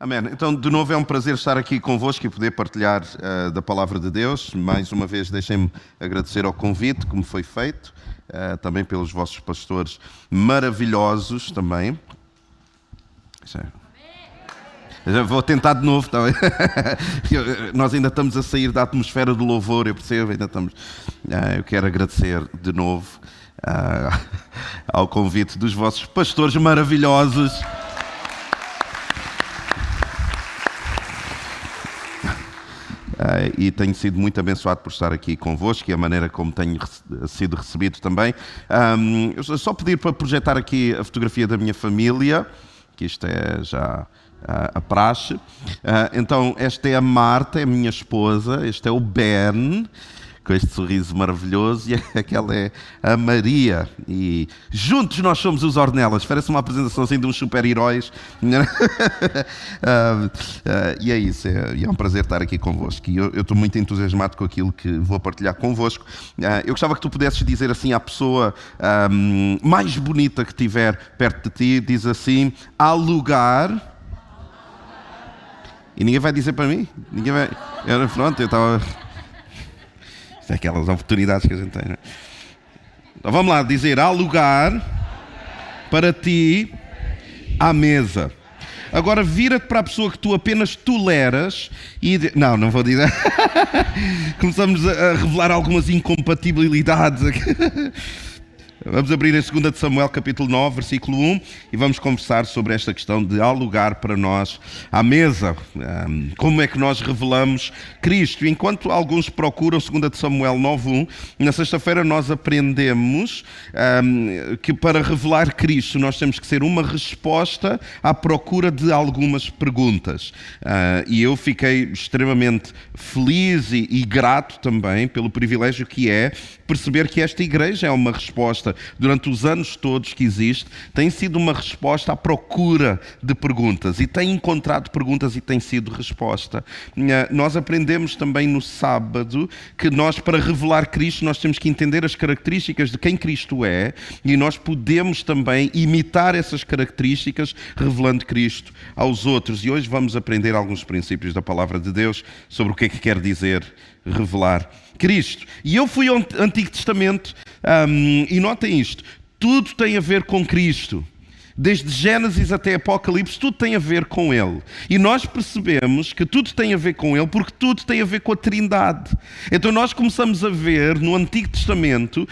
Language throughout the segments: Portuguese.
Amém. Então, de novo, é um prazer estar aqui convosco e poder partilhar uh, da palavra de Deus. Mais uma vez, deixem-me agradecer ao convite que me foi feito, uh, também pelos vossos pastores maravilhosos também. Já vou tentar de novo, tá Nós ainda estamos a sair da atmosfera do louvor, eu percebo, ainda estamos. Uh, eu quero agradecer de novo ao convite dos vossos pastores maravilhosos. Uh, e tenho sido muito abençoado por estar aqui convosco e a maneira como tenho sido recebido também. Um, só pedir para projetar aqui a fotografia da minha família, que isto é já uh, a praxe. Uh, então, esta é a Marta, é a minha esposa, este é o Ben com este sorriso maravilhoso, e aquela é a Maria. E juntos nós somos os Ornelas. Parece uma apresentação assim de uns super-heróis. uh, uh, e é isso, é, é, um prazer estar aqui convosco. E eu, eu estou muito entusiasmado com aquilo que vou partilhar convosco. Uh, eu gostava que tu pudesses dizer assim à pessoa um, mais bonita que tiver perto de ti, diz assim: há lugar. E ninguém vai dizer para mim? Ninguém vai. Eu, pronto, eu estava. É aquelas oportunidades que a gente tem. Né? Então vamos lá, dizer: há lugar para ti à mesa. Agora vira-te para a pessoa que tu apenas toleras e. Não, não vou dizer. Começamos a revelar algumas incompatibilidades. Vamos abrir em 2 de Samuel, capítulo 9, versículo 1, e vamos conversar sobre esta questão de há lugar para nós à mesa. Como é que nós revelamos Cristo? Enquanto alguns procuram 2 de Samuel 9, 1, na sexta-feira nós aprendemos que para revelar Cristo nós temos que ser uma resposta à procura de algumas perguntas. Ah, e eu fiquei extremamente feliz e, e grato também pelo privilégio que é perceber que esta igreja é uma resposta, durante os anos todos que existe, tem sido uma resposta à procura de perguntas e tem encontrado perguntas e tem sido resposta. Nós aprendemos também no sábado que nós, para revelar Cristo, nós temos que entender as características de quem Cristo é e nós podemos também imitar essas características revelando Cristo aos outros. E hoje vamos aprender alguns princípios da palavra de Deus sobre o que é que quer dizer revelar Cristo. E eu fui ao Antigo Testamento um, e notem isto: tudo tem a ver com Cristo desde Gênesis até Apocalipse, tudo tem a ver com Ele. E nós percebemos que tudo tem a ver com Ele porque tudo tem a ver com a Trindade. Então nós começamos a ver no Antigo Testamento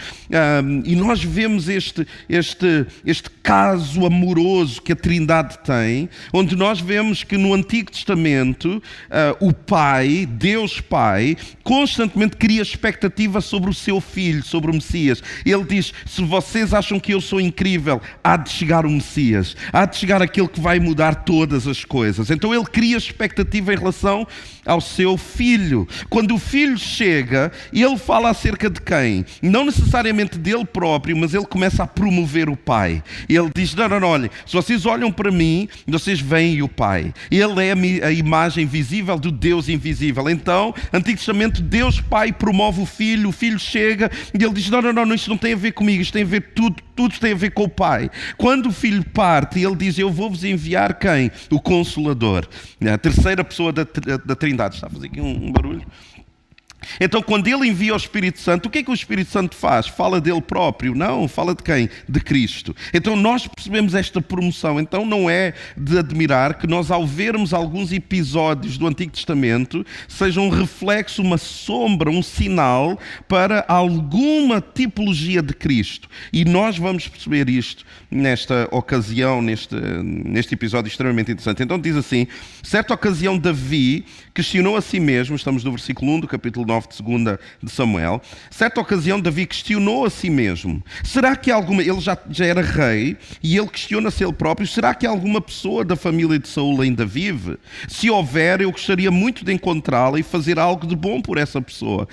um, e nós vemos este, este, este caso amoroso que a Trindade tem, onde nós vemos que no Antigo Testamento uh, o Pai, Deus Pai, constantemente cria expectativa sobre o seu filho, sobre o Messias. Ele diz: Se vocês acham que eu sou incrível, há de chegar o Messias. Messias. Há de chegar aquele que vai mudar todas as coisas. Então ele cria expectativa em relação ao seu filho. Quando o filho chega, ele fala acerca de quem? Não necessariamente dele próprio, mas ele começa a promover o pai. Ele diz: Não, não, não, olhem, se vocês olham para mim, vocês veem o pai. Ele é a imagem visível do Deus invisível. Então, Antigo Testamento, Deus Pai promove o filho, o filho chega e ele diz: Não, não, não, isto não tem a ver comigo, isto tem a ver tudo, tudo tem a ver com o pai. Quando o filho parte, ele diz: Eu vou-vos enviar quem? O Consolador. A terceira pessoa da, da Trindade. Está a fazer aqui um, um barulho. Então, quando ele envia o Espírito Santo, o que é que o Espírito Santo faz? Fala dele próprio? Não, fala de quem? De Cristo. Então, nós percebemos esta promoção. Então, não é de admirar que nós, ao vermos alguns episódios do Antigo Testamento, seja um reflexo, uma sombra, um sinal para alguma tipologia de Cristo. E nós vamos perceber isto nesta ocasião, neste, neste episódio extremamente interessante. Então, diz assim: certa ocasião, Davi questionou a si mesmo, estamos no versículo 1 do capítulo 9 de 2 de Samuel, certa ocasião Davi questionou a si mesmo, será que alguma, ele já, já era rei, e ele questiona-se ele próprio, será que alguma pessoa da família de Saul ainda vive? Se houver, eu gostaria muito de encontrá-la e fazer algo de bom por essa pessoa.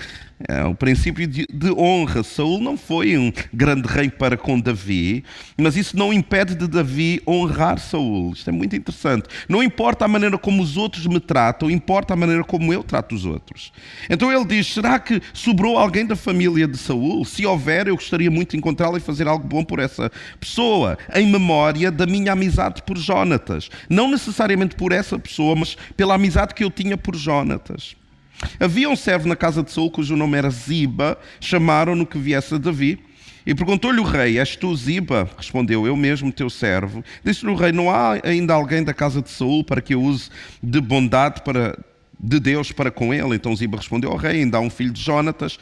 É, o princípio de, de, honra. Saul não foi um grande rei para com Davi, mas isso não impede de Davi honrar Saul. Isto é muito interessante. Não importa a maneira como os outros me tratam, importa a maneira como eu trato os outros. Então ele diz: será que sobrou alguém da família de Saul? Se houver, eu gostaria muito de encontrá-lo e fazer algo bom por essa pessoa, em memória da minha amizade por Jonatas. Não necessariamente por essa pessoa, mas pela amizade que eu tinha por Jonatas. Havia um servo na casa de Saul cujo nome era Ziba, chamaram-no que viesse a Davi. E perguntou-lhe o rei: És tu Ziba? Respondeu: Eu mesmo, teu servo. Disse-lhe o rei: Não há ainda alguém da casa de Saul para que eu use de bondade para, de Deus para com ele? Então Ziba respondeu ao rei: Ainda há um filho de Jonatas,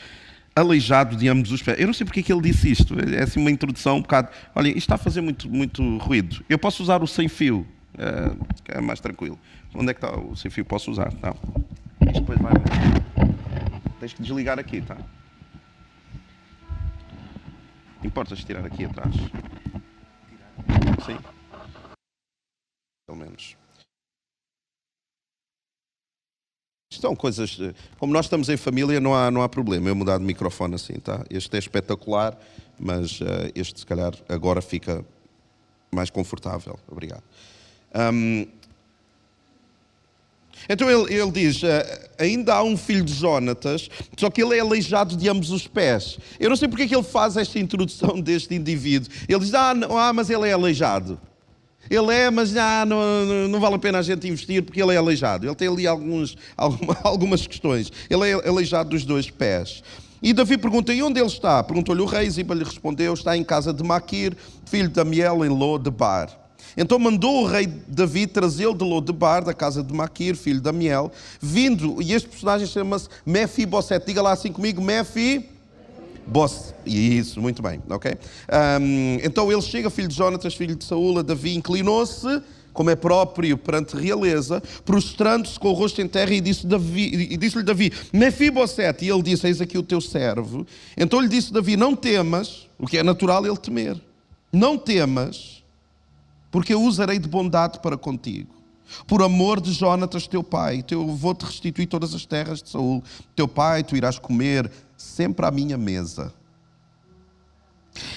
aleijado de ambos os pés. Eu não sei porque é que ele disse isto. É assim uma introdução um bocado. Olha, isto está a fazer muito, muito ruído. Eu posso usar o sem fio, é, é mais tranquilo. Onde é que está o sem fio? Posso usar? Tá. Isto depois vai. Tens que desligar aqui, tá? Importas tirar aqui atrás? Sim. Pelo menos. São coisas. Como nós estamos em família, não há, não há problema eu mudar de microfone assim, tá? Este é espetacular, mas uh, este, se calhar, agora fica mais confortável. Obrigado. Um, então ele, ele diz: eh, ainda há um filho de Jonatas, só que ele é aleijado de ambos os pés. Eu não sei porque é que ele faz esta introdução deste indivíduo. Ele diz: ah, não, ah mas ele é aleijado. Ele é, mas ah, não, não, vale a pena a gente investir porque ele é aleijado. Ele tem ali alguns, algumas questões. Ele é aleijado dos dois pés. E Davi pergunta: e onde ele está? Perguntou-lhe o rei, Ziba lhe respondeu: está em casa de Maquir, filho de Amiel, em Lodebar. Então mandou o rei Davi trazê-lo de Lodebar, da casa de Maquir, filho de Amiel, vindo, e este personagem chama-se Mefibosete. Diga lá assim comigo, Mefi... Boss, isso, muito bem, ok? Um, então ele chega, filho de Jonatas, filho de Saúl, Davi inclinou-se, como é próprio perante realeza, prostrando-se com o rosto em terra e disse-lhe Davi, disse Davi, Mefibosete, e ele disse, eis aqui o teu servo. Então lhe disse Davi, não temas, o que é natural ele temer, não temas, porque eu usarei de bondade para contigo. Por amor de Jonatas, teu pai, eu vou-te restituir todas as terras de Saul. Teu pai, tu irás comer sempre à minha mesa.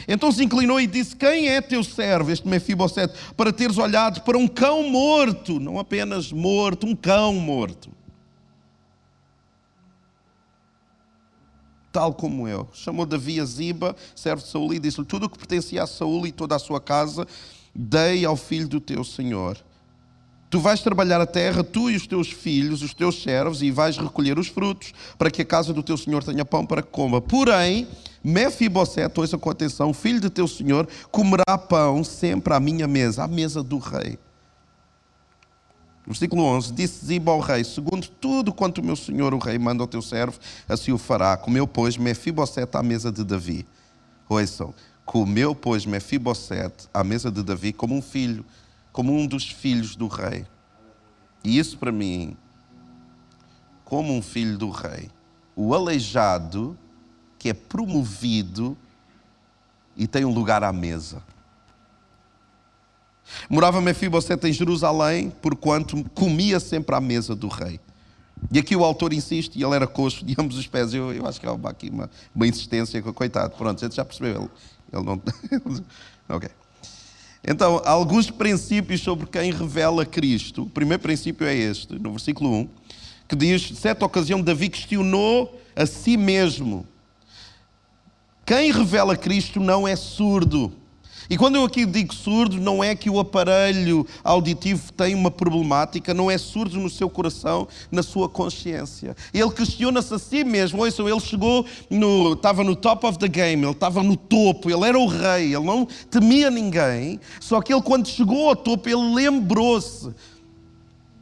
Então se inclinou e disse: Quem é teu servo, este Mefibosete, para teres olhado para um cão morto, não apenas morto, um cão morto. Tal como eu. Chamou Davi a Ziba, servo de Saul, e disse-lhe: Tudo o que pertencia a Saul e toda a sua casa dei ao filho do teu senhor. Tu vais trabalhar a terra, tu e os teus filhos, os teus servos, e vais recolher os frutos, para que a casa do teu senhor tenha pão para que coma. Porém, Mefibosete, ouça com atenção, filho de teu senhor, comerá pão sempre à minha mesa, à mesa do rei. Versículo 11: Disse Ziba ao rei: Segundo tudo quanto o meu senhor, o rei, manda ao teu servo, assim o fará. Comeu, pois, Mefibosete à mesa de Davi. Ouçam, Comeu, pois, Mefibosete à mesa de Davi como um filho, como um dos filhos do rei. E isso para mim, como um filho do rei, o aleijado que é promovido e tem um lugar à mesa. Morava Mefibosete em Jerusalém, porquanto comia sempre à mesa do rei. E aqui o autor insiste, e ele era coxo de ambos os pés. Eu, eu acho que há aqui uma, uma insistência, coitado. Pronto, a gente já percebeu. Ele, ele não. ok. Então, alguns princípios sobre quem revela Cristo. O primeiro princípio é este, no versículo 1, que diz: certa ocasião, Davi questionou a si mesmo. Quem revela Cristo não é surdo. E quando eu aqui digo surdo, não é que o aparelho auditivo tem uma problemática, não é surdo no seu coração, na sua consciência. Ele questiona-se a si mesmo. Ouçam, ele chegou, no, estava no top of the game, ele estava no topo, ele era o rei, ele não temia ninguém. Só que ele, quando chegou ao topo, ele lembrou-se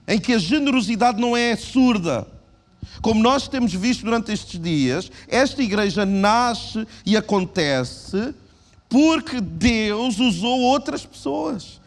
em que a generosidade não é surda. Como nós temos visto durante estes dias, esta igreja nasce e acontece porque Deus usou outras pessoas.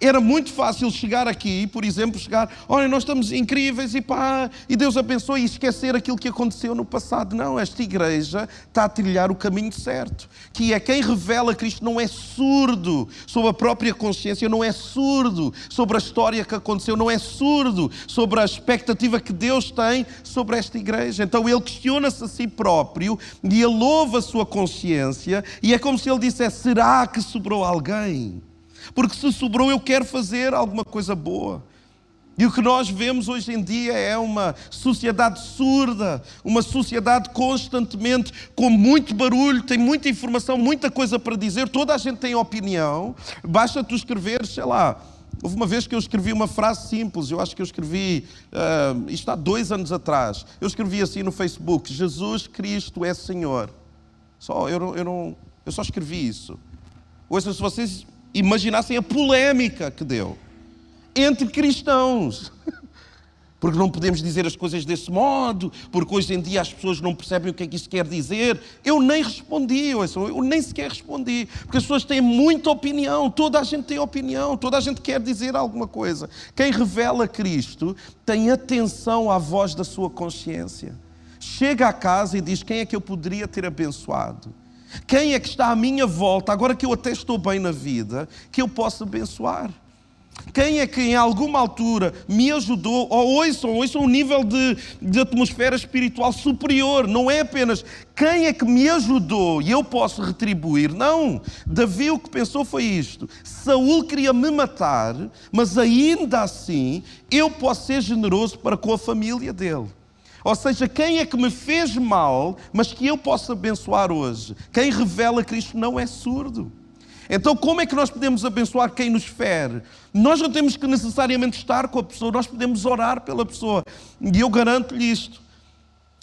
Era muito fácil chegar aqui, por exemplo, chegar, olha, nós estamos incríveis e pá, e Deus abençoe e esquecer aquilo que aconteceu no passado. Não, esta igreja está a trilhar o caminho certo, que é quem revela Cristo não é surdo sobre a própria consciência, não é surdo sobre a história que aconteceu, não é surdo sobre a expectativa que Deus tem sobre esta igreja. Então ele questiona-se a si próprio e ele louva a sua consciência e é como se ele dissesse: será que sobrou alguém? Porque se sobrou, eu quero fazer alguma coisa boa. E o que nós vemos hoje em dia é uma sociedade surda, uma sociedade constantemente com muito barulho, tem muita informação, muita coisa para dizer, toda a gente tem opinião. Basta tu escrever, sei lá. Houve uma vez que eu escrevi uma frase simples, eu acho que eu escrevi, uh, isto há dois anos atrás, eu escrevi assim no Facebook: Jesus Cristo é Senhor. Só, eu, eu, não, eu só escrevi isso. Ouça, se vocês imaginassem a polémica que deu entre cristãos. Porque não podemos dizer as coisas desse modo, porque hoje em dia as pessoas não percebem o que é que isso quer dizer. Eu nem respondi, eu nem sequer respondi, porque as pessoas têm muita opinião, toda a gente tem opinião, toda a gente quer dizer alguma coisa. Quem revela Cristo tem atenção à voz da sua consciência. Chega a casa e diz: Quem é que eu poderia ter abençoado? Quem é que está à minha volta, agora que eu até estou bem na vida, que eu possa abençoar? Quem é que em alguma altura me ajudou, ou ouçam, ouçam um nível de, de atmosfera espiritual superior, não é apenas quem é que me ajudou e eu posso retribuir. Não, Davi o que pensou foi isto: Saul queria me matar, mas ainda assim eu posso ser generoso para com a família dele. Ou seja, quem é que me fez mal, mas que eu posso abençoar hoje? Quem revela Cristo não é surdo. Então, como é que nós podemos abençoar quem nos fere? Nós não temos que necessariamente estar com a pessoa, nós podemos orar pela pessoa. E eu garanto-lhe isto: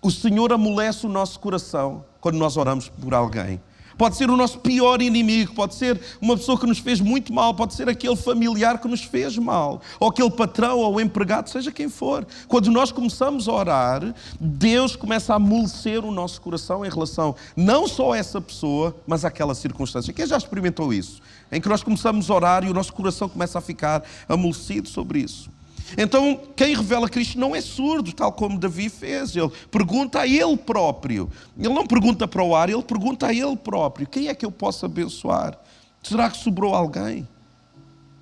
o Senhor amolece o nosso coração quando nós oramos por alguém pode ser o nosso pior inimigo, pode ser uma pessoa que nos fez muito mal, pode ser aquele familiar que nos fez mal, ou aquele patrão ou empregado, seja quem for. Quando nós começamos a orar, Deus começa a amolecer o nosso coração em relação não só a essa pessoa, mas àquela circunstância. Quem já experimentou isso? Em que nós começamos a orar e o nosso coração começa a ficar amolecido sobre isso. Então, quem revela Cristo não é surdo, tal como Davi fez. Ele pergunta a ele próprio. Ele não pergunta para o ar, ele pergunta a ele próprio: quem é que eu posso abençoar? Será que sobrou alguém?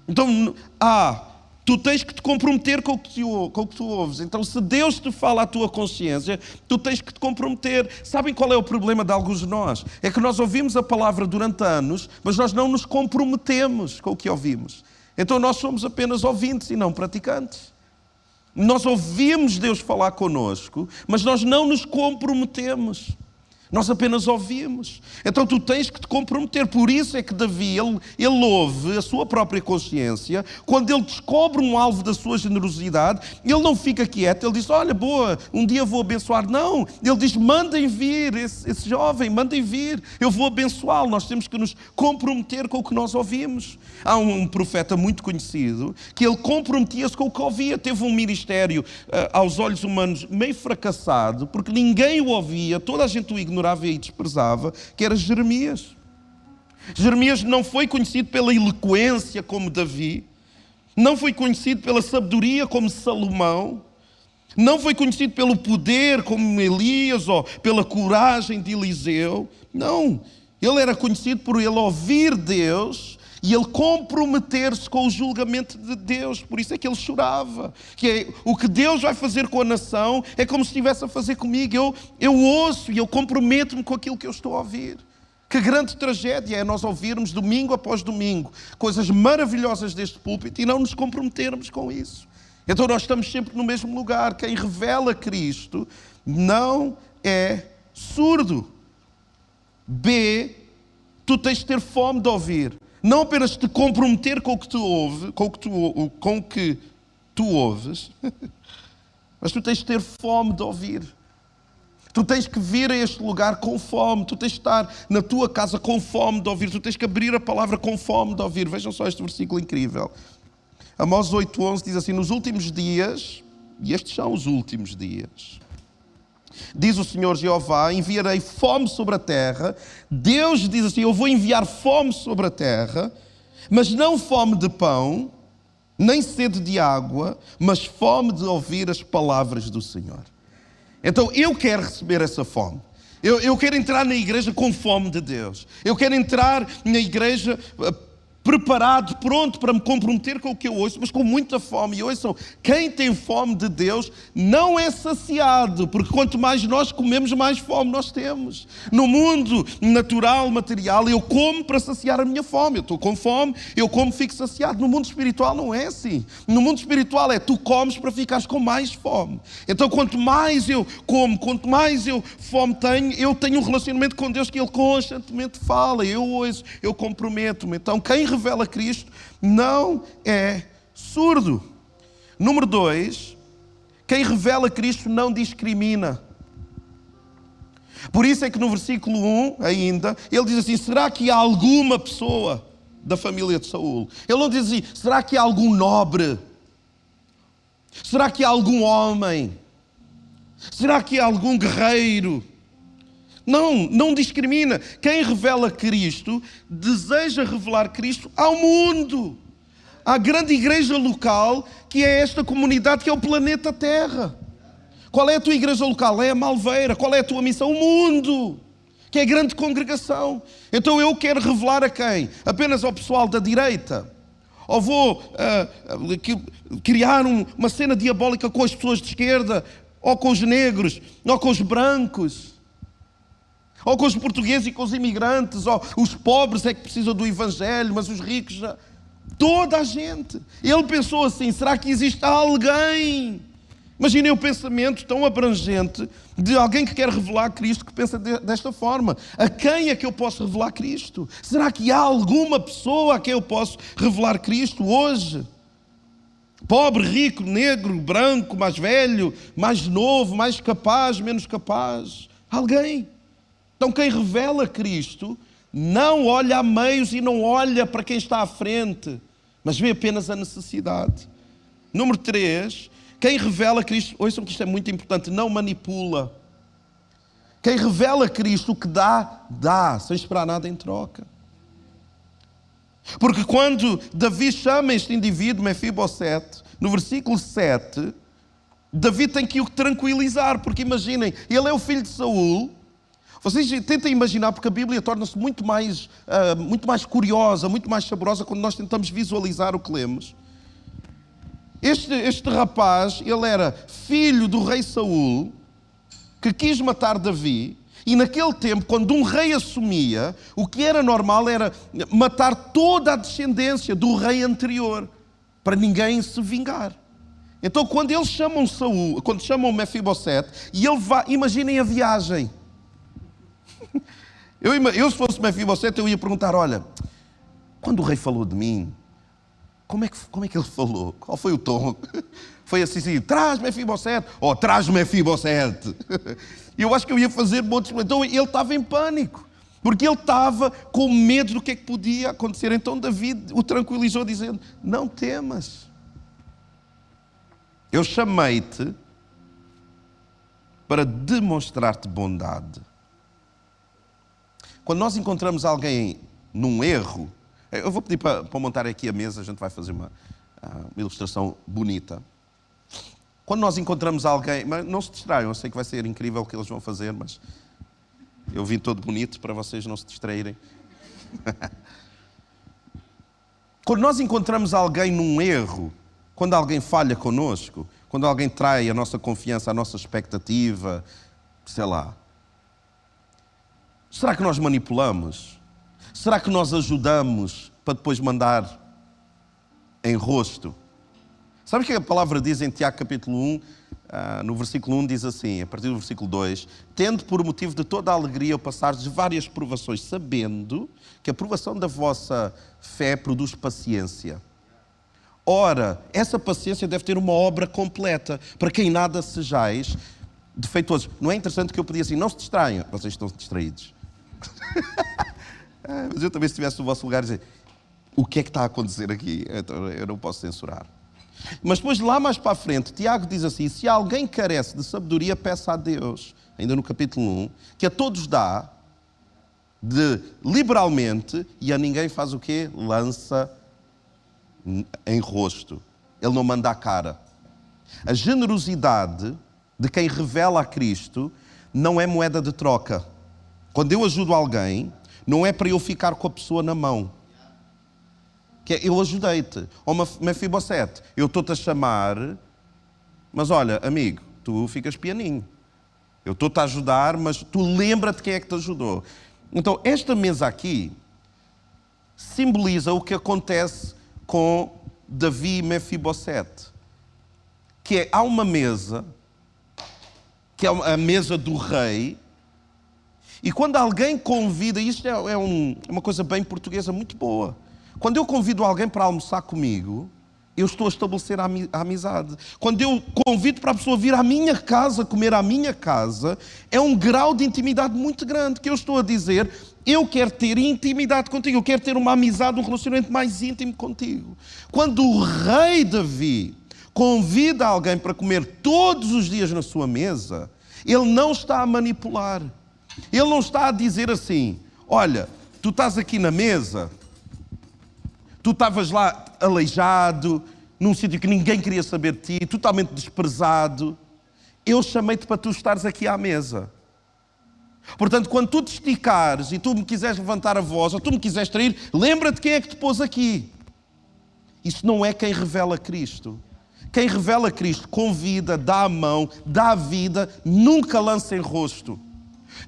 Então, ah, tu tens que te comprometer com o que tu, com o que tu ouves. Então, se Deus te fala à tua consciência, tu tens que te comprometer. Sabem qual é o problema de alguns de nós? É que nós ouvimos a palavra durante anos, mas nós não nos comprometemos com o que ouvimos. Então nós somos apenas ouvintes e não praticantes. Nós ouvimos Deus falar conosco, mas nós não nos comprometemos. Nós apenas ouvimos. Então tu tens que te comprometer. Por isso é que Davi, ele, ele ouve a sua própria consciência. Quando ele descobre um alvo da sua generosidade, ele não fica quieto. Ele diz: Olha, boa, um dia vou abençoar. Não. Ele diz: Mandem vir esse, esse jovem, mandem vir. Eu vou abençoá-lo. Nós temos que nos comprometer com o que nós ouvimos. Há um, um profeta muito conhecido que ele comprometia-se com o que ouvia. Teve um ministério, uh, aos olhos humanos, meio fracassado, porque ninguém o ouvia, toda a gente o ignorava ignorava e desprezava, que era Jeremias. Jeremias não foi conhecido pela eloquência como Davi, não foi conhecido pela sabedoria como Salomão, não foi conhecido pelo poder como Elias ou pela coragem de Eliseu. Não, ele era conhecido por ele ouvir Deus e ele comprometer-se com o julgamento de Deus. Por isso é que ele chorava. Que é, o que Deus vai fazer com a nação é como se estivesse a fazer comigo. Eu, eu ouço e eu comprometo-me com aquilo que eu estou a ouvir. Que grande tragédia é nós ouvirmos domingo após domingo coisas maravilhosas deste púlpito e não nos comprometermos com isso. Então nós estamos sempre no mesmo lugar. Quem revela Cristo não é surdo. B, tu tens de ter fome de ouvir não apenas te comprometer com o que tu ouves, com o que tu, com que tu ouves, mas tu tens de ter fome de ouvir. Tu tens que vir a este lugar com fome, tu tens de estar na tua casa com fome de ouvir, tu tens que abrir a palavra com fome de ouvir. Vejam só este versículo incrível. Amós 8:11 diz assim: "Nos últimos dias, e estes são os últimos dias, Diz o Senhor Jeová: enviarei fome sobre a terra. Deus diz assim: Eu vou enviar fome sobre a terra, mas não fome de pão, nem sede de água, mas fome de ouvir as palavras do Senhor. Então eu quero receber essa fome. Eu, eu quero entrar na igreja com fome de Deus. Eu quero entrar na igreja eh, preparado, pronto para me comprometer com o que eu ouço, mas com muita fome. E ouçam, quem tem fome de Deus não é saciado, porque quanto mais nós comemos, mais fome nós temos. No mundo natural, material, eu como para saciar a minha fome. Eu estou com fome, eu como, fico saciado. No mundo espiritual não é assim. No mundo espiritual é tu comes para ficares com mais fome. Então, quanto mais eu como, quanto mais eu fome tenho, eu tenho um relacionamento com Deus que Ele constantemente fala. Eu ouço, eu comprometo-me. Então, quem revela Cristo não é surdo. Número dois, quem revela Cristo não discrimina. Por isso é que no versículo 1 ainda, ele diz assim: será que há alguma pessoa da família de Saul? Ele não diz assim: será que há algum nobre? Será que há algum homem? Será que há algum guerreiro? Não, não discrimina. Quem revela Cristo deseja revelar Cristo ao mundo. À grande igreja local, que é esta comunidade que é o planeta Terra. Qual é a tua igreja local? É a Malveira. Qual é a tua missão? O mundo. Que é a grande congregação. Então eu quero revelar a quem? Apenas ao pessoal da direita? Ou vou uh, criar um, uma cena diabólica com as pessoas de esquerda? Ou com os negros? Ou com os brancos? Ou com os portugueses e com os imigrantes, ou os pobres é que precisam do Evangelho, mas os ricos já. Toda a gente. Ele pensou assim: será que existe alguém? Imaginem o pensamento tão abrangente de alguém que quer revelar Cristo que pensa desta forma: a quem é que eu posso revelar Cristo? Será que há alguma pessoa a quem eu posso revelar Cristo hoje? Pobre, rico, negro, branco, mais velho, mais novo, mais capaz, menos capaz? Alguém. Então, quem revela Cristo não olha a meios e não olha para quem está à frente, mas vê apenas a necessidade. Número 3, quem revela Cristo, ouçam que isto é muito importante, não manipula. Quem revela Cristo, o que dá, dá, sem esperar nada em troca. Porque quando Davi chama este indivíduo, Mefibosete, no versículo 7, Davi tem que o tranquilizar, porque imaginem, ele é o filho de Saul, vocês tentem imaginar, porque a Bíblia torna-se muito mais, uh, muito mais curiosa, muito mais saborosa quando nós tentamos visualizar o que lemos. Este, este rapaz, ele era filho do rei Saul, que quis matar Davi, e naquele tempo, quando um rei assumia, o que era normal era matar toda a descendência do rei anterior, para ninguém se vingar. Então, quando eles chamam Saul, quando chamam Mefibosete, e ele vai, imaginem a viagem. Eu, eu se fosse Mefibosete, eu ia perguntar, olha, quando o rei falou de mim, como é que, como é que ele falou? Qual foi o tom? Foi assim, assim traz Mefibosete, ou oh, traz Mefibosete. E eu acho que eu ia fazer montes. Então ele estava em pânico, porque ele estava com medo do que é que podia acontecer. Então David o tranquilizou, dizendo: Não temas, eu chamei-te para demonstrar-te bondade. Quando nós encontramos alguém num erro, eu vou pedir para, para montar aqui a mesa, a gente vai fazer uma, ah, uma ilustração bonita. Quando nós encontramos alguém, mas não se distraiam, eu sei que vai ser incrível o que eles vão fazer, mas eu vim todo bonito para vocês não se distraírem. quando nós encontramos alguém num erro, quando alguém falha conosco, quando alguém trai a nossa confiança, a nossa expectativa, sei lá, Será que nós manipulamos? Será que nós ajudamos para depois mandar em rosto? Sabe o que a palavra diz em Tiago capítulo 1, ah, no versículo 1 diz assim, a partir do versículo 2, tendo por motivo de toda a alegria o passar de várias provações, sabendo que a provação da vossa fé produz paciência. Ora, essa paciência deve ter uma obra completa, para quem nada sejais defeituosos. Não é interessante que eu podia assim, não se distraiam, vocês estão distraídos. É, mas eu também, se estivesse no vosso lugar, dizer o que é que está a acontecer aqui? Então, eu não posso censurar. Mas depois, lá mais para a frente, Tiago diz assim: se alguém carece de sabedoria, peça a Deus, ainda no capítulo 1, que a todos dá, de liberalmente, e a ninguém faz o quê? Lança em rosto, ele não manda a cara. A generosidade de quem revela a Cristo não é moeda de troca. Quando eu ajudo alguém, não é para eu ficar com a pessoa na mão. Que é, eu ajudei-te. Ou Mefibosete, eu estou-te a chamar, mas olha, amigo, tu ficas pianinho. Eu estou-te a ajudar, mas tu lembra-te quem é que te ajudou. Então, esta mesa aqui simboliza o que acontece com Davi e Mefibosete. Que é, há uma mesa, que é a mesa do rei, e quando alguém convida, isto é, é um, é uma coisa bem portuguesa muito boa. Quando eu convido alguém para almoçar comigo, eu estou a estabelecer a amizade. Quando eu convido para a pessoa vir à minha casa, comer à minha casa, é um grau de intimidade muito grande que eu estou a dizer. Eu quero ter intimidade contigo, eu quero ter uma amizade, um relacionamento mais íntimo contigo. Quando o rei Davi convida alguém para comer todos os dias na sua mesa, ele não está a manipular. Ele não está a dizer assim: olha, tu estás aqui na mesa, tu estavas lá aleijado, num sítio que ninguém queria saber de ti, totalmente desprezado. Eu chamei-te para tu estares aqui à mesa. Portanto, quando tu te esticares e tu me quiseres levantar a voz ou tu me quiseres trair, lembra-te quem é que te pôs aqui. Isso não é quem revela Cristo. Quem revela Cristo convida, dá a mão, dá a vida, nunca lança em rosto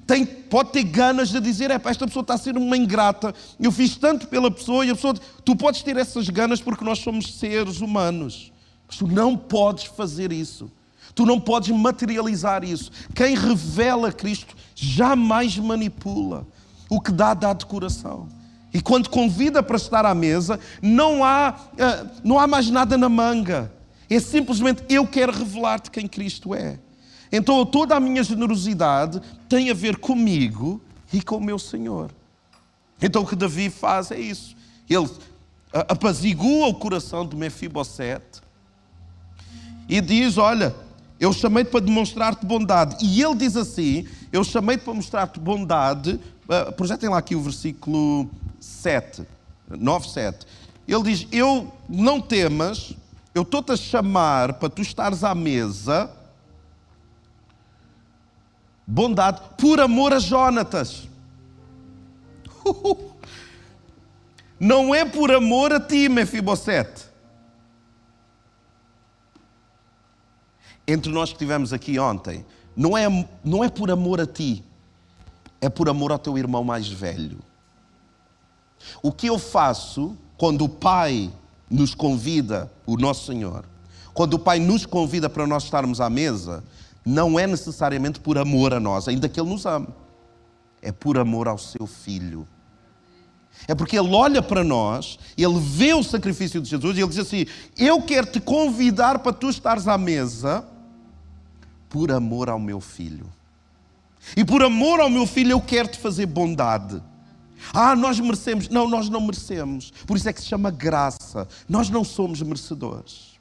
tem, pode ter ganas de dizer: é, esta pessoa está a ser uma ingrata, eu fiz tanto pela pessoa e a pessoa. Tu podes ter essas ganas porque nós somos seres humanos, mas tu não podes fazer isso. Tu não podes materializar isso. Quem revela Cristo jamais manipula. O que dá, dá de coração. E quando convida para estar à mesa, não há, eh, não há mais nada na manga. É simplesmente eu quero revelar-te quem Cristo é. Então toda a minha generosidade tem a ver comigo e com o meu Senhor. Então o que Davi faz é isso. Ele apazigua o coração de Mefibosete e diz: Olha, eu chamei-te para demonstrar-te bondade. E ele diz assim: Eu chamei-te para mostrar-te bondade. Uh, projetem lá aqui o versículo 7, 9, 7. Ele diz: Eu não temas, eu estou-te a chamar para tu estares à mesa bondade por amor a Jonatas. Não é por amor a ti, Mefibosete. Entre nós que estivemos aqui ontem, não é, não é por amor a ti, é por amor ao teu irmão mais velho. O que eu faço quando o Pai nos convida, o nosso Senhor, quando o Pai nos convida para nós estarmos à mesa, não é necessariamente por amor a nós, ainda que Ele nos ame, é por amor ao seu Filho. É porque Ele olha para nós, Ele vê o sacrifício de Jesus e Ele diz assim: Eu quero te convidar para tu estares à mesa por amor ao meu filho. E por amor ao meu filho, eu quero te fazer bondade. Ah, nós merecemos. Não, nós não merecemos. Por isso é que se chama graça. Nós não somos merecedores.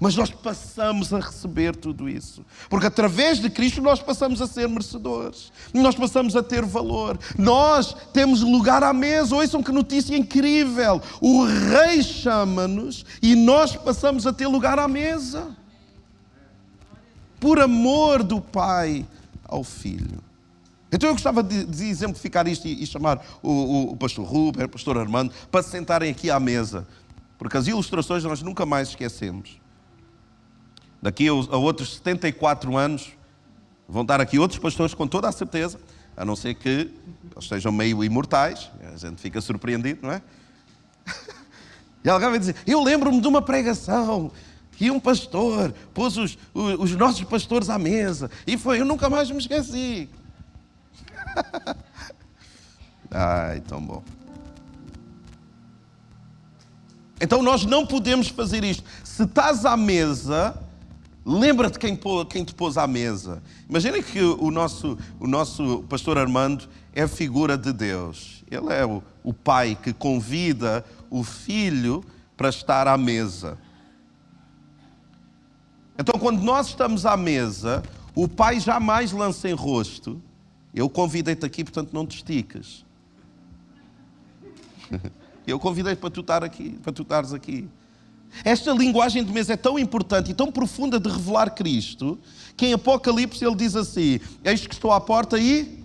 Mas nós passamos a receber tudo isso. Porque através de Cristo nós passamos a ser merecedores. Nós passamos a ter valor. Nós temos lugar à mesa. Ouçam que notícia incrível. O Rei chama-nos e nós passamos a ter lugar à mesa. Por amor do Pai ao Filho. Então eu gostava de, de exemplificar isto e, e chamar o, o, o pastor Ruben, o pastor Armando, para se sentarem aqui à mesa. Porque as ilustrações nós nunca mais esquecemos. Daqui a outros 74 anos vão estar aqui outros pastores com toda a certeza, a não ser que eles sejam meio imortais, a gente fica surpreendido, não é? E alguém vai dizer: Eu lembro-me de uma pregação que um pastor pôs os, os, os, nossos pastores à mesa e foi, eu nunca mais me esqueci. Ai, tão bom. Então nós não podemos fazer isto. Se estás à mesa, Lembra-te quem, quem te pôs à mesa. Imaginem que o nosso, o nosso pastor Armando é a figura de Deus. Ele é o, o pai que convida o filho para estar à mesa. Então, quando nós estamos à mesa, o pai jamais lança em rosto. Eu convidei-te aqui, portanto não te esticas. Eu convidei-te para tu estar aqui, para tu estares aqui. Esta linguagem de mesa é tão importante e tão profunda de revelar Cristo, que em Apocalipse ele diz assim: Eis que estou à porta e.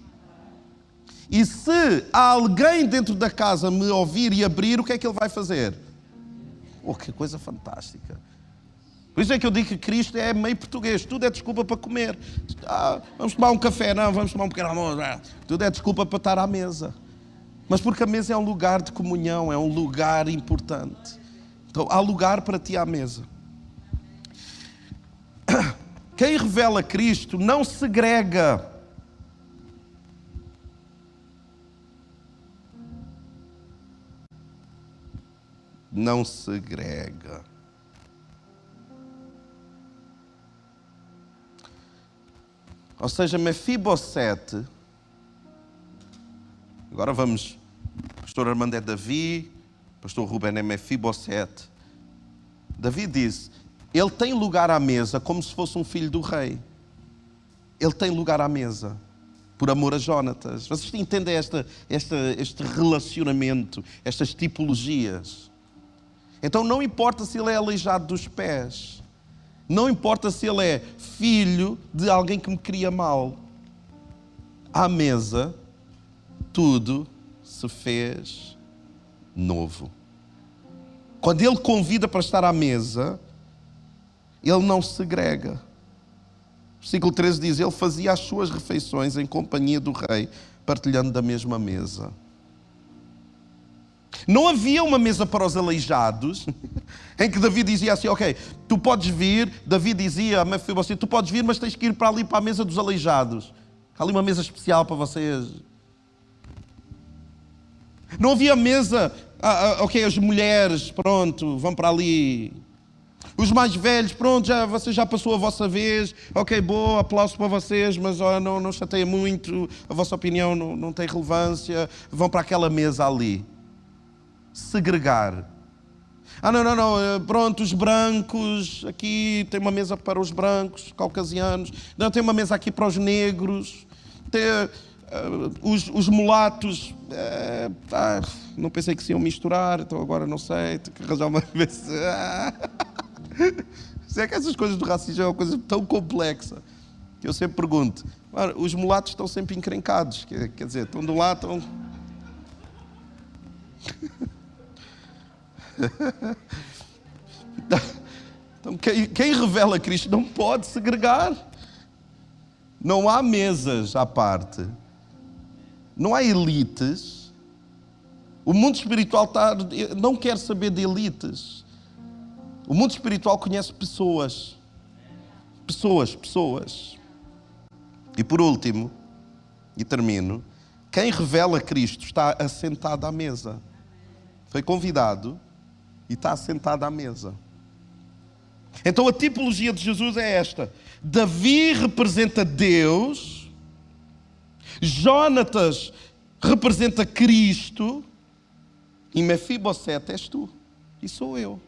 E se há alguém dentro da casa me ouvir e abrir, o que é que ele vai fazer? Oh, que coisa fantástica! Por isso é que eu digo que Cristo é meio português, tudo é desculpa para comer. Ah, vamos tomar um café, não, vamos tomar um pequeno almoço. Tudo é desculpa para estar à mesa. Mas porque a mesa é um lugar de comunhão, é um lugar importante. Então há lugar para ti à mesa. Quem revela Cristo não segrega. Não segrega. Ou seja, Mefibosete. Agora vamos. Pastor Armando é Davi, Pastor Ruben é Mefibosete. Davi disse: Ele tem lugar à mesa como se fosse um filho do rei. Ele tem lugar à mesa por amor a Jonatas. Vocês entendem esta, esta, este relacionamento, estas tipologias? Então não importa se ele é aleijado dos pés, não importa se ele é filho de alguém que me cria mal. À mesa, tudo se fez novo. Quando ele convida para estar à mesa, ele não segrega. Versículo 13 diz: Ele fazia as suas refeições em companhia do rei, partilhando da mesma mesa. Não havia uma mesa para os aleijados, em que Davi dizia assim: Ok, tu podes vir. Davi dizia a Mefibosete: Tu podes vir, mas tens que ir para ali para a mesa dos aleijados. Há ali uma mesa especial para vocês. Não havia mesa, ah, ah, ok, as mulheres, pronto, vão para ali. Os mais velhos, pronto, já, você já passou a vossa vez, ok, boa, aplauso para vocês, mas oh, não, não chateia muito, a vossa opinião não, não tem relevância, vão para aquela mesa ali. Segregar. Ah, não, não, não, eh, pronto, os brancos, aqui tem uma mesa para os brancos, caucasianos, não, tem uma mesa aqui para os negros, tem, uh, os, os, mulatos, uh, ah, não pensei que se iam misturar, então agora não sei, tenho que arranjar uma vez. Sei que essas coisas do racismo é uma coisa tão complexa que eu sempre pergunto. Os mulatos estão sempre encrencados, quer, quer dizer, estão do lado, estão. Então, quem, quem revela Cristo não pode segregar. Não há mesas à parte. Não há elites. O mundo espiritual está, não quer saber de elites. O mundo espiritual conhece pessoas. Pessoas, pessoas. E por último, e termino, quem revela Cristo está assentado à mesa. Foi convidado e está sentado à mesa. Então a tipologia de Jesus é esta: Davi representa Deus, Jonatas representa Cristo e Mefibosete és tu e sou eu.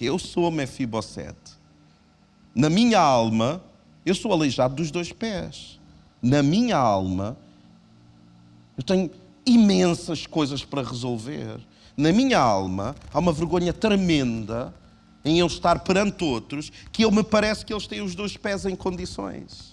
Eu sou Mefibosete. Na minha alma, eu sou aleijado dos dois pés. Na minha alma, eu tenho imensas coisas para resolver na minha alma, há uma vergonha tremenda em eu estar perante outros que eu me parece que eles têm os dois pés em condições.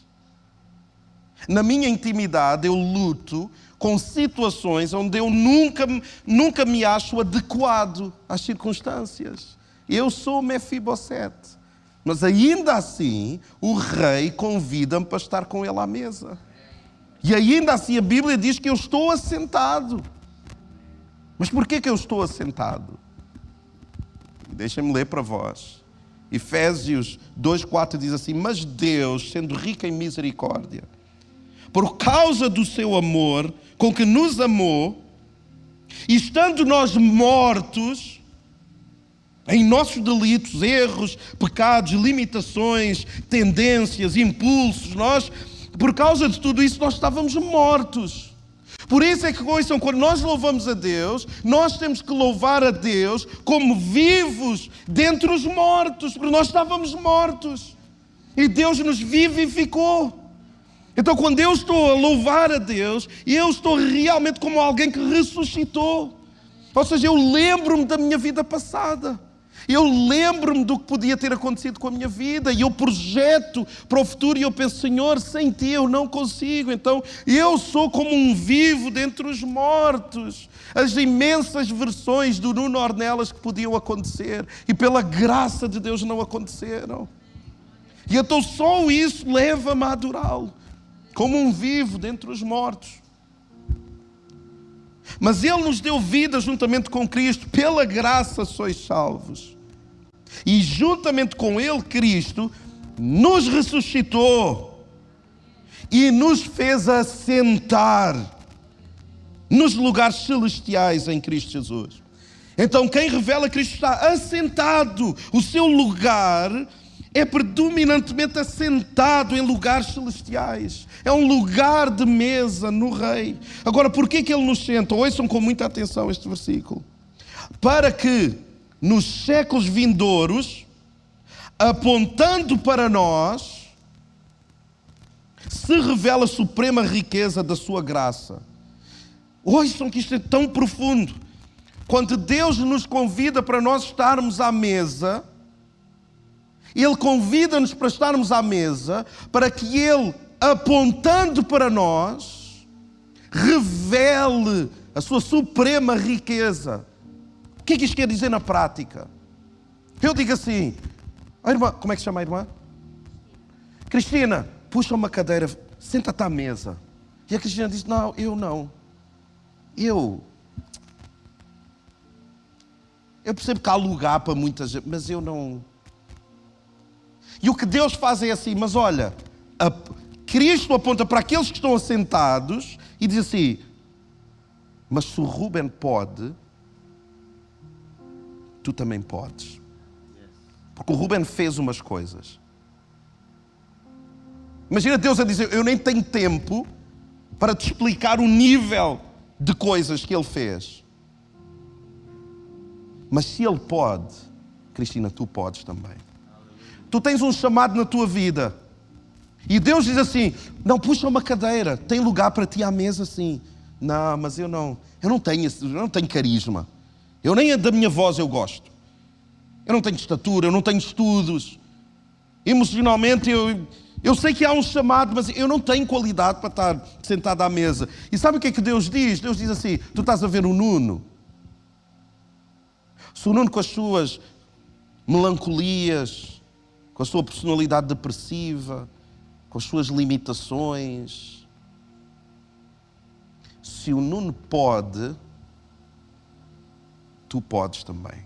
Na minha intimidade, eu luto com situações onde eu nunca, nunca me acho adequado às circunstâncias. Eu sou Mefibosete. Mas ainda assim, o rei convida-me para estar com ele à mesa. E ainda assim a Bíblia diz que eu estou assentado. Mas por que, eu estou assentado? Deixem-me ler para vós. Efésios 2,4 diz assim: Mas Deus, sendo rico em misericórdia, por causa do seu amor com que nos amou, e estando nós mortos em nossos delitos, erros, pecados, limitações, tendências, impulsos, nós, por causa de tudo isso, nós estávamos mortos. Por isso é que, ouçam, quando nós louvamos a Deus, nós temos que louvar a Deus como vivos dentre os mortos, porque nós estávamos mortos e Deus nos vivificou. Então, quando eu estou a louvar a Deus, eu estou realmente como alguém que ressuscitou. Ou seja, eu lembro-me da minha vida passada. Eu lembro-me do que podia ter acontecido com a minha vida e eu projeto para o futuro e eu penso, Senhor, sem ti eu não consigo. Então eu sou como um vivo dentre os mortos. As imensas versões do Nuno Ornelas que podiam acontecer e pela graça de Deus não aconteceram. E então só isso leva-me a adorá-lo, como um vivo dentre os mortos. Mas Ele nos deu vida juntamente com Cristo, pela graça sois salvos. E juntamente com Ele, Cristo, nos ressuscitou e nos fez assentar nos lugares celestiais em Cristo Jesus. Então, quem revela Cristo está assentado, o seu lugar é predominantemente assentado em lugares celestiais. É um lugar de mesa no Rei. Agora, por que, ele nos senta? Ouçam com muita atenção este versículo. Para que nos séculos vindouros, apontando para nós, se revela a suprema riqueza da sua graça. Ouçam que isto é tão profundo. Quando Deus nos convida para nós estarmos à mesa, Ele convida-nos para estarmos à mesa, para que Ele, apontando para nós, revele a sua suprema riqueza que é que isto quer dizer na prática? Eu digo assim, a irmã, como é que se chama a irmã? Cristina, puxa uma cadeira, senta-te à mesa. E a Cristina diz: Não, eu não. Eu. Eu percebo que há lugar para muitas, mas eu não. E o que Deus faz é assim: Mas olha, a, Cristo aponta para aqueles que estão assentados e diz assim: Mas se o Ruben pode, tu também podes. Porque o Ruben fez umas coisas. Imagina Deus a dizer: Eu nem tenho tempo para te explicar o nível de coisas que ele fez. Mas se ele pode, Cristina, tu podes também. Tu tens um chamado na tua vida. E Deus diz assim: Não, puxa uma cadeira, tem lugar para ti à mesa sim. Não, mas eu não, eu não tenho, eu não tenho carisma. Eu nem da minha voz eu gosto. Eu não tenho estatura, eu não tenho estudos. Emocionalmente eu, eu sei que há um chamado, mas eu não tenho qualidade para estar sentado à mesa. E sabe o que é que Deus diz? Deus diz assim: tu estás a ver o Nuno. Se o Nuno com as suas melancolias, com a sua personalidade depressiva, com as suas limitações, se o Nuno pode, tu podes também.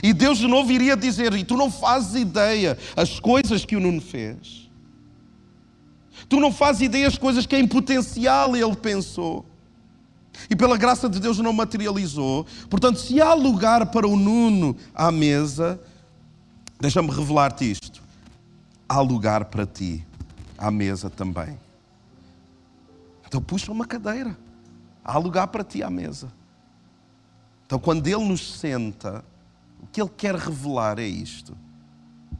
E Deus de novo iria dizer: E tu não fazes ideia as coisas que o Nuno fez. Tu não fazes ideia as coisas que em potencial ele pensou. E pela graça de Deus não materializou. Portanto, se há lugar para o Nuno à mesa, deixa-me revelar-te isto: há lugar para ti à mesa também. Então puxa uma cadeira. Há lugar para ti à mesa. Então, quando Ele nos senta, o que Ele quer revelar é isto.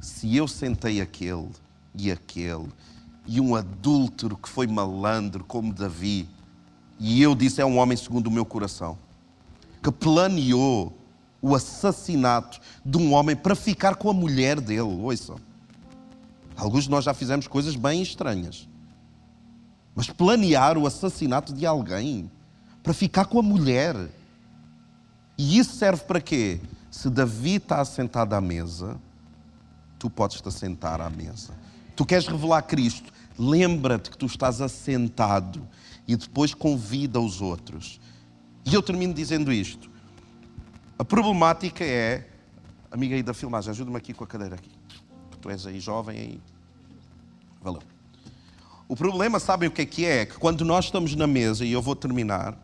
Se eu sentei aquele e aquele, e um adúltero que foi malandro como Davi, e eu disse é um homem segundo o meu coração, que planeou o assassinato de um homem para ficar com a mulher dele. Ouçam. Alguns de nós já fizemos coisas bem estranhas. Mas planear o assassinato de alguém para ficar com a mulher e isso serve para quê? Se Davi está assentado à mesa, tu podes te assentar à mesa. Tu queres revelar Cristo, lembra-te que tu estás assentado e depois convida os outros. E eu termino dizendo isto. A problemática é, amiga aí da filmagem, ajuda-me aqui com a cadeira aqui. Tu és aí jovem aí. Valeu. O problema, sabem o que é que é? Que quando nós estamos na mesa, e eu vou terminar,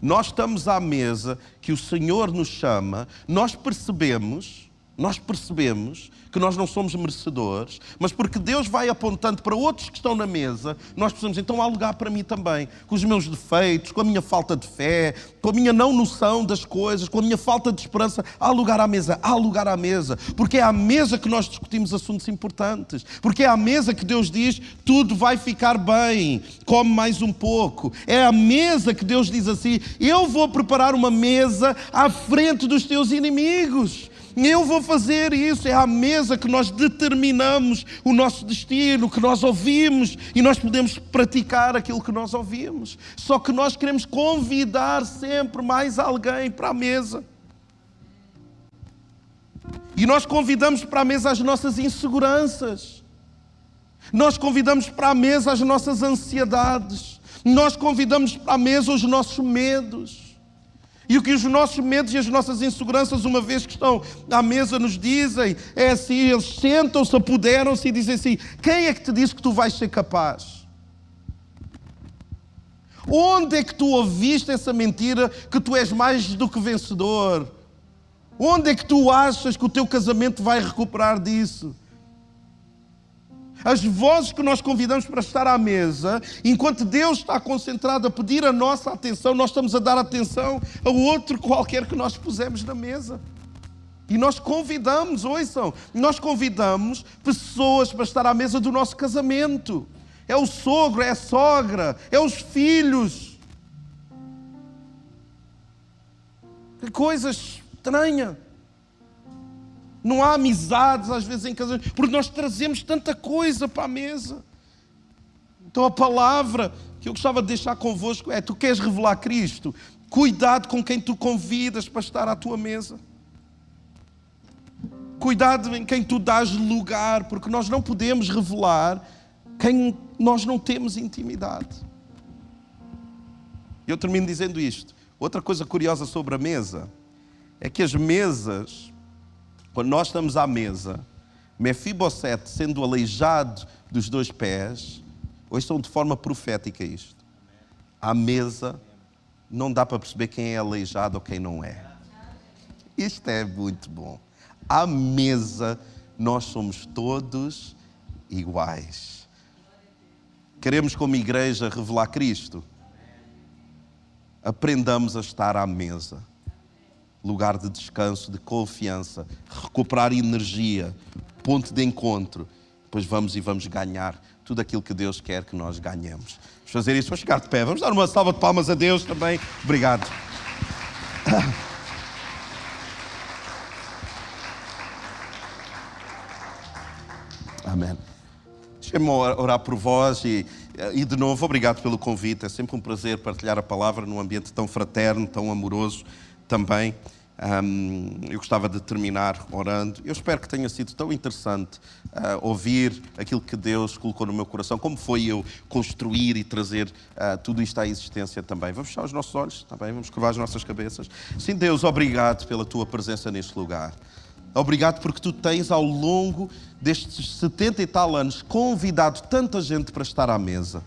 nós estamos à mesa que o Senhor nos chama, nós percebemos, nós percebemos que nós não somos merecedores, mas porque Deus vai apontando para outros que estão na mesa, nós precisamos então há lugar para mim também, com os meus defeitos, com a minha falta de fé, com a minha não noção das coisas, com a minha falta de esperança, há lugar à mesa, há lugar à mesa, porque é à mesa que nós discutimos assuntos importantes, porque é à mesa que Deus diz tudo vai ficar bem, come mais um pouco, é à mesa que Deus diz assim: eu vou preparar uma mesa à frente dos teus inimigos. Eu vou fazer isso. É à mesa que nós determinamos o nosso destino, que nós ouvimos e nós podemos praticar aquilo que nós ouvimos. Só que nós queremos convidar sempre mais alguém para a mesa. E nós convidamos para a mesa as nossas inseguranças. Nós convidamos para a mesa as nossas ansiedades. Nós convidamos para a mesa os nossos medos. E o que os nossos medos e as nossas inseguranças, uma vez que estão à mesa, nos dizem, é assim: eles sentam-se, apoderam-se e dizem assim: quem é que te disse que tu vais ser capaz? Onde é que tu ouviste essa mentira que tu és mais do que vencedor? Onde é que tu achas que o teu casamento vai recuperar disso? As vozes que nós convidamos para estar à mesa, enquanto Deus está concentrado a pedir a nossa atenção, nós estamos a dar atenção a outro qualquer que nós pusemos na mesa. E nós convidamos, ouçam, nós convidamos pessoas para estar à mesa do nosso casamento. É o sogro, é a sogra, é os filhos. Que coisa estranha. Não há amizades às vezes em casamento, porque nós trazemos tanta coisa para a mesa. Então a palavra que eu gostava de deixar convosco é: tu queres revelar Cristo? Cuidado com quem tu convidas para estar à tua mesa. Cuidado em quem tu dás lugar, porque nós não podemos revelar quem nós não temos intimidade. Eu termino dizendo isto. Outra coisa curiosa sobre a mesa é que as mesas quando nós estamos à mesa, Mefibosete sendo aleijado dos dois pés, hoje estão de forma profética isto. À mesa não dá para perceber quem é aleijado ou quem não é. Isto é muito bom. À mesa nós somos todos iguais. Queremos, como igreja, revelar Cristo. Aprendamos a estar à mesa lugar de descanso, de confiança, recuperar energia, ponto de encontro. Depois vamos e vamos ganhar tudo aquilo que Deus quer que nós ganhemos. Vamos fazer isso, vamos chegar de pé, vamos dar uma salva de palmas a Deus também. Obrigado. Amém. Deixa-me orar por vós e, e, de novo, obrigado pelo convite. É sempre um prazer partilhar a palavra num ambiente tão fraterno, tão amoroso também. Um, eu gostava de terminar orando. Eu espero que tenha sido tão interessante uh, ouvir aquilo que Deus colocou no meu coração, como foi eu construir e trazer uh, tudo isto à existência também. Vamos fechar os nossos olhos, também, vamos curvar as nossas cabeças. Sim, Deus, obrigado pela tua presença neste lugar. Obrigado porque tu tens, ao longo destes 70 e tal anos, convidado tanta gente para estar à mesa.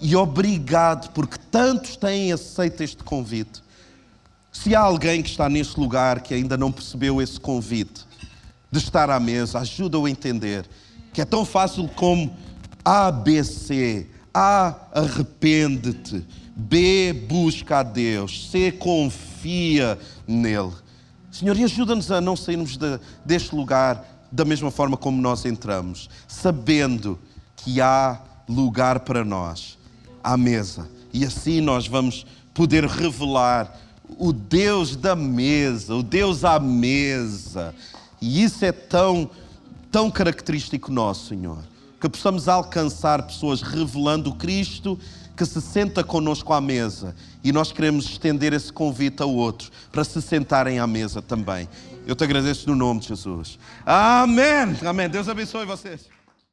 E obrigado porque tantos têm aceito este convite. Se há alguém que está neste lugar que ainda não percebeu esse convite de estar à mesa, ajuda-o a entender que é tão fácil como A, B, C. A, arrepende-te. B, busca a Deus. C, confia nele. Senhor, e ajuda-nos a não sairmos de, deste lugar da mesma forma como nós entramos, sabendo que há lugar para nós à mesa. E assim nós vamos poder revelar o Deus da mesa, o Deus à mesa. E isso é tão, tão característico nosso, Senhor. Que possamos alcançar pessoas revelando o Cristo que se senta conosco à mesa. E nós queremos estender esse convite a outros para se sentarem à mesa também. Eu te agradeço no nome de Jesus. Amém. Amém. Deus abençoe vocês.